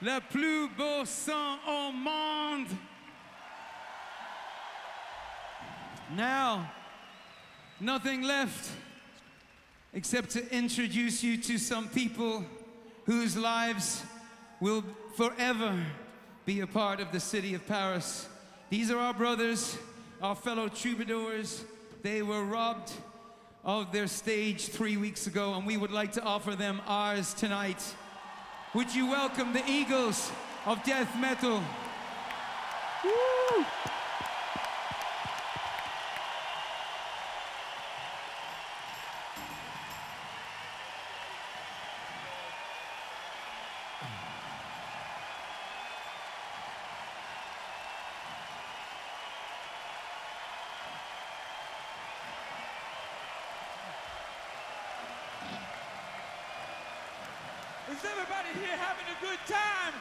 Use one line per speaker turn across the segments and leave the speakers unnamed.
le plus beau son au monde. Now, nothing left except to introduce you to some people whose lives will forever be a part of the city of Paris. These are our brothers, our fellow troubadours. They were robbed of their stage three weeks ago, and we would like to offer them ours tonight. Would you welcome the Eagles of Death Metal? Woo!
Is everybody here having a good time?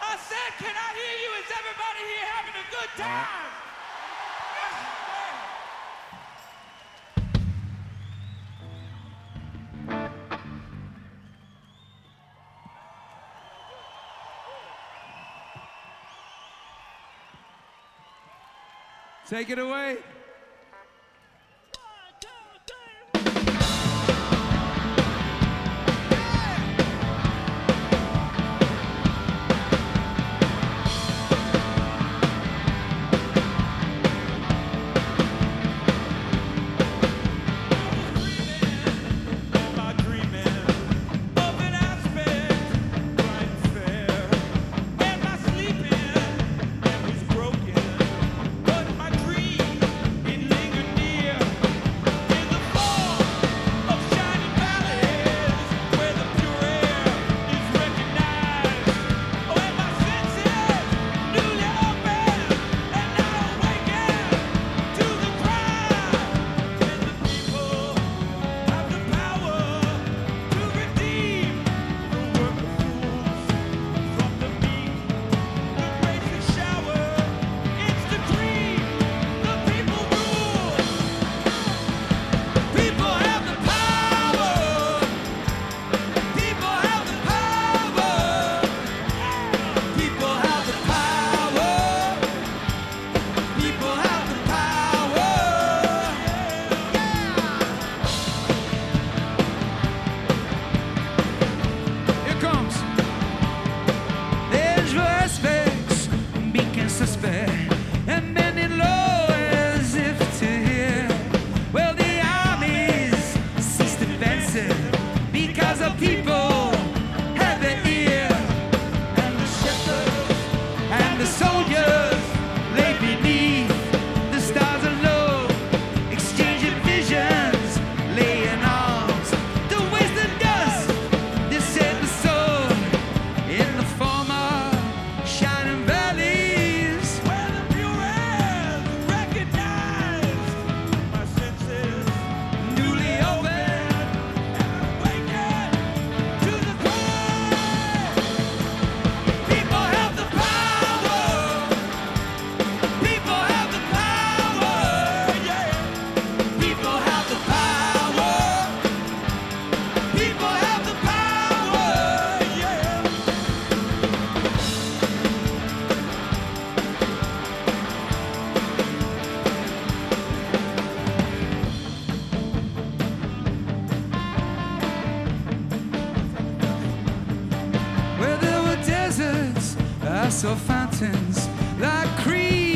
I said, can I hear you? Is everybody here having a good time?
Take it away. glass fountains like cream.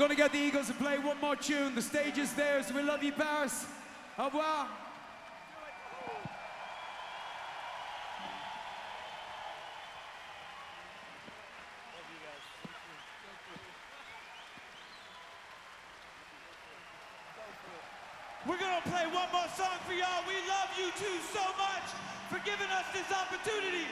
Gonna get the Eagles to play one more tune. The stage is theirs. We love you, Paris. Au revoir.
We're gonna play one more song for y'all. We love U2 so much for giving us this opportunity.